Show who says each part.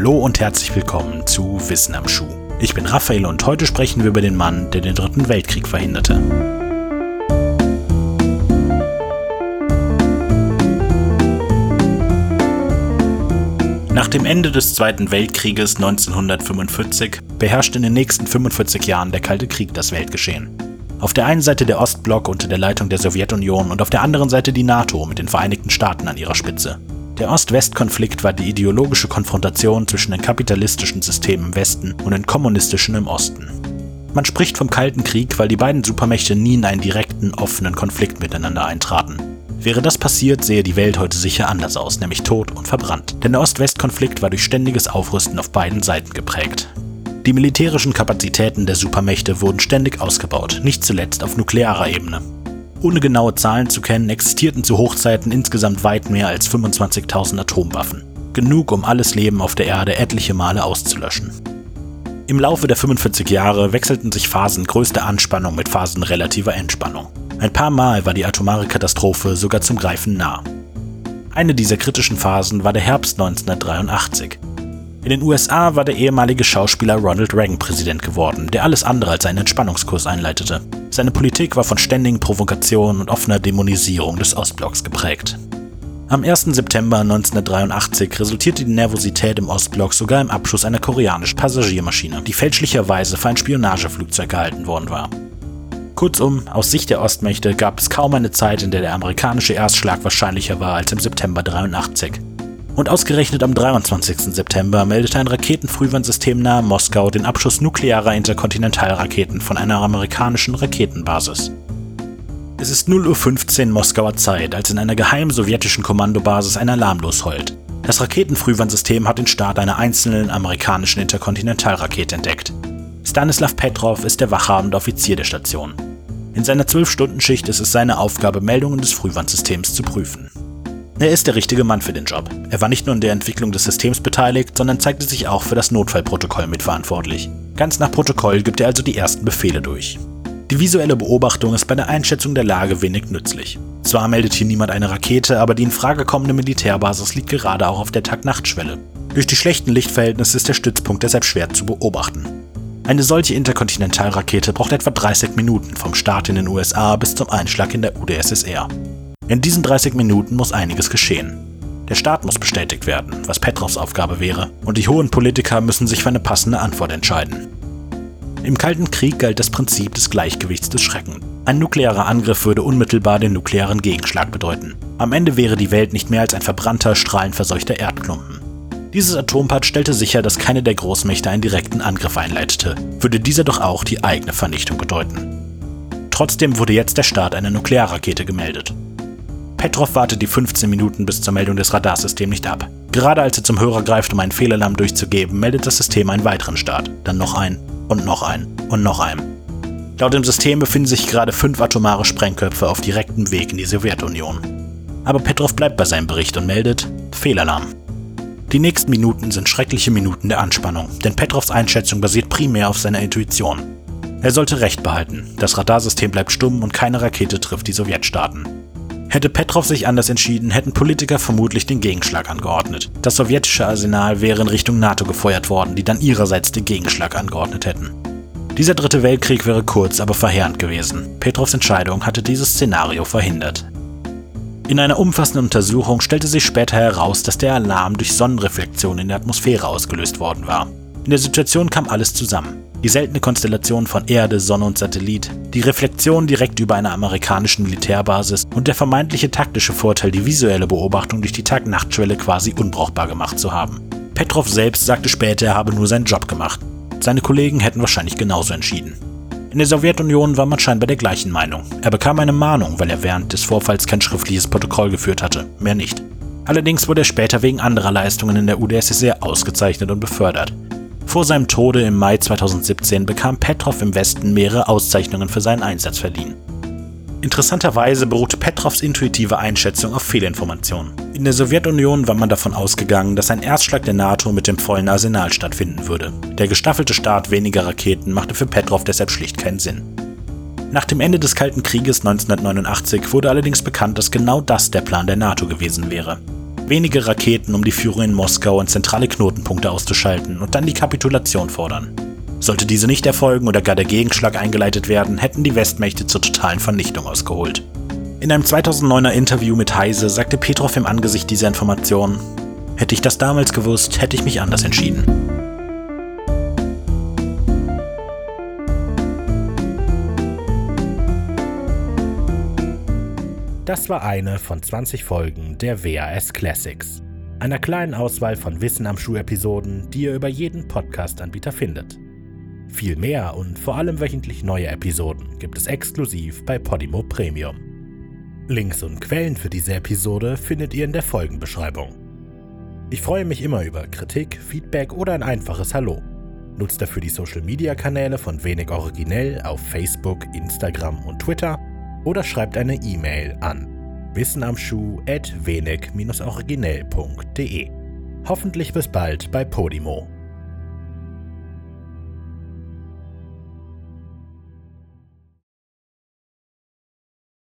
Speaker 1: Hallo und herzlich willkommen zu Wissen am Schuh. Ich bin Raphael und heute sprechen wir über den Mann, der den Dritten Weltkrieg verhinderte. Nach dem Ende des Zweiten Weltkrieges 1945 beherrschte in den nächsten 45 Jahren der Kalte Krieg das Weltgeschehen. Auf der einen Seite der Ostblock unter der Leitung der Sowjetunion und auf der anderen Seite die NATO mit den Vereinigten Staaten an ihrer Spitze. Der Ost-West-Konflikt war die ideologische Konfrontation zwischen den kapitalistischen Systemen im Westen und den kommunistischen im Osten. Man spricht vom Kalten Krieg, weil die beiden Supermächte nie in einen direkten, offenen Konflikt miteinander eintraten. Wäre das passiert, sähe die Welt heute sicher anders aus, nämlich tot und verbrannt. Denn der Ost-West-Konflikt war durch ständiges Aufrüsten auf beiden Seiten geprägt. Die militärischen Kapazitäten der Supermächte wurden ständig ausgebaut, nicht zuletzt auf nuklearer Ebene. Ohne genaue Zahlen zu kennen, existierten zu Hochzeiten insgesamt weit mehr als 25.000 Atomwaffen. Genug, um alles Leben auf der Erde etliche Male auszulöschen. Im Laufe der 45 Jahre wechselten sich Phasen größter Anspannung mit Phasen relativer Entspannung. Ein paar Mal war die atomare Katastrophe sogar zum Greifen nah. Eine dieser kritischen Phasen war der Herbst 1983. In den USA war der ehemalige Schauspieler Ronald Reagan Präsident geworden, der alles andere als einen Entspannungskurs einleitete. Seine Politik war von ständigen Provokationen und offener Dämonisierung des Ostblocks geprägt. Am 1. September 1983 resultierte die Nervosität im Ostblock sogar im Abschuss einer koreanischen Passagiermaschine, die fälschlicherweise für ein Spionageflugzeug gehalten worden war. Kurzum, aus Sicht der Ostmächte gab es kaum eine Zeit, in der der amerikanische Erstschlag wahrscheinlicher war als im September 83. Und ausgerechnet am 23. September meldete ein Raketenfrühwarnsystem nahe Moskau den Abschuss nuklearer Interkontinentalraketen von einer amerikanischen Raketenbasis. Es ist 0.15 Uhr Moskauer Zeit, als in einer geheimen sowjetischen Kommandobasis ein Alarm losheult. Das Raketenfrühwarnsystem hat den Start einer einzelnen amerikanischen Interkontinentalrakete entdeckt. Stanislav Petrov ist der wachhabende Offizier der Station. In seiner 12-Stunden-Schicht ist es seine Aufgabe, Meldungen des Frühwarnsystems zu prüfen. Er ist der richtige Mann für den Job. Er war nicht nur in der Entwicklung des Systems beteiligt, sondern zeigte sich auch für das Notfallprotokoll mitverantwortlich. Ganz nach Protokoll gibt er also die ersten Befehle durch. Die visuelle Beobachtung ist bei der Einschätzung der Lage wenig nützlich. Zwar meldet hier niemand eine Rakete, aber die in Frage kommende Militärbasis liegt gerade auch auf der Tag-Nacht-Schwelle. Durch die schlechten Lichtverhältnisse ist der Stützpunkt deshalb schwer zu beobachten. Eine solche Interkontinentalrakete braucht etwa 30 Minuten vom Start in den USA bis zum Einschlag in der UdSSR. In diesen 30 Minuten muss einiges geschehen. Der Staat muss bestätigt werden, was Petrovs Aufgabe wäre, und die hohen Politiker müssen sich für eine passende Antwort entscheiden. Im Kalten Krieg galt das Prinzip des Gleichgewichts des Schrecken. Ein nuklearer Angriff würde unmittelbar den nuklearen Gegenschlag bedeuten. Am Ende wäre die Welt nicht mehr als ein verbrannter, strahlenverseuchter Erdklumpen. Dieses Atompad stellte sicher, dass keine der Großmächte einen direkten Angriff einleitete, würde dieser doch auch die eigene Vernichtung bedeuten. Trotzdem wurde jetzt der Start einer Nuklearrakete gemeldet. Petrov wartet die 15 Minuten bis zur Meldung des Radarsystems nicht ab. Gerade als er zum Hörer greift, um einen Fehlalarm durchzugeben, meldet das System einen weiteren Start. Dann noch einen und noch einen und noch einen. Laut dem System befinden sich gerade fünf atomare Sprengköpfe auf direktem Weg in die Sowjetunion. Aber Petrov bleibt bei seinem Bericht und meldet Fehlalarm. Die nächsten Minuten sind schreckliche Minuten der Anspannung, denn Petrovs Einschätzung basiert primär auf seiner Intuition. Er sollte Recht behalten. Das Radarsystem bleibt stumm und keine Rakete trifft die Sowjetstaaten. Hätte Petrov sich anders entschieden, hätten Politiker vermutlich den Gegenschlag angeordnet. Das sowjetische Arsenal wäre in Richtung NATO gefeuert worden, die dann ihrerseits den Gegenschlag angeordnet hätten. Dieser dritte Weltkrieg wäre kurz, aber verheerend gewesen. Petrovs Entscheidung hatte dieses Szenario verhindert. In einer umfassenden Untersuchung stellte sich später heraus, dass der Alarm durch Sonnenreflexion in der Atmosphäre ausgelöst worden war. In der Situation kam alles zusammen die seltene Konstellation von Erde, Sonne und Satellit, die Reflexion direkt über einer amerikanischen Militärbasis und der vermeintliche taktische Vorteil, die visuelle Beobachtung durch die Tag-Nacht-Schwelle quasi unbrauchbar gemacht zu haben. Petrov selbst sagte später, er habe nur seinen Job gemacht. Seine Kollegen hätten wahrscheinlich genauso entschieden. In der Sowjetunion war man scheinbar der gleichen Meinung. Er bekam eine Mahnung, weil er während des Vorfalls kein schriftliches Protokoll geführt hatte, mehr nicht. Allerdings wurde er später wegen anderer Leistungen in der UdSSR ausgezeichnet und befördert. Vor seinem Tode im Mai 2017 bekam Petrov im Westen mehrere Auszeichnungen für seinen Einsatz verliehen. Interessanterweise beruhte Petrovs intuitive Einschätzung auf Fehlinformationen. In der Sowjetunion war man davon ausgegangen, dass ein Erstschlag der NATO mit dem vollen Arsenal stattfinden würde. Der gestaffelte Start weniger Raketen machte für Petrov deshalb schlicht keinen Sinn. Nach dem Ende des Kalten Krieges 1989 wurde allerdings bekannt, dass genau das der Plan der NATO gewesen wäre. Wenige Raketen, um die Führung in Moskau und zentrale Knotenpunkte auszuschalten und dann die Kapitulation fordern. Sollte diese nicht erfolgen oder gar der Gegenschlag eingeleitet werden, hätten die Westmächte zur totalen Vernichtung ausgeholt. In einem 2009er Interview mit Heise sagte Petrov im Angesicht dieser Informationen, hätte ich das damals gewusst, hätte ich mich anders entschieden. Das war eine von 20 Folgen der WAS Classics, einer kleinen Auswahl von Wissen am Schuh-Episoden, die ihr über jeden Podcast-Anbieter findet. Viel mehr und vor allem wöchentlich neue Episoden gibt es exklusiv bei Podimo Premium. Links und Quellen für diese Episode findet ihr in der Folgenbeschreibung. Ich freue mich immer über Kritik, Feedback oder ein einfaches Hallo. Nutzt dafür die Social Media Kanäle von Wenig Originell auf Facebook, Instagram und Twitter oder schreibt eine E-Mail an wissenamschuh at wenig-originell.de. Hoffentlich bis bald bei Podimo.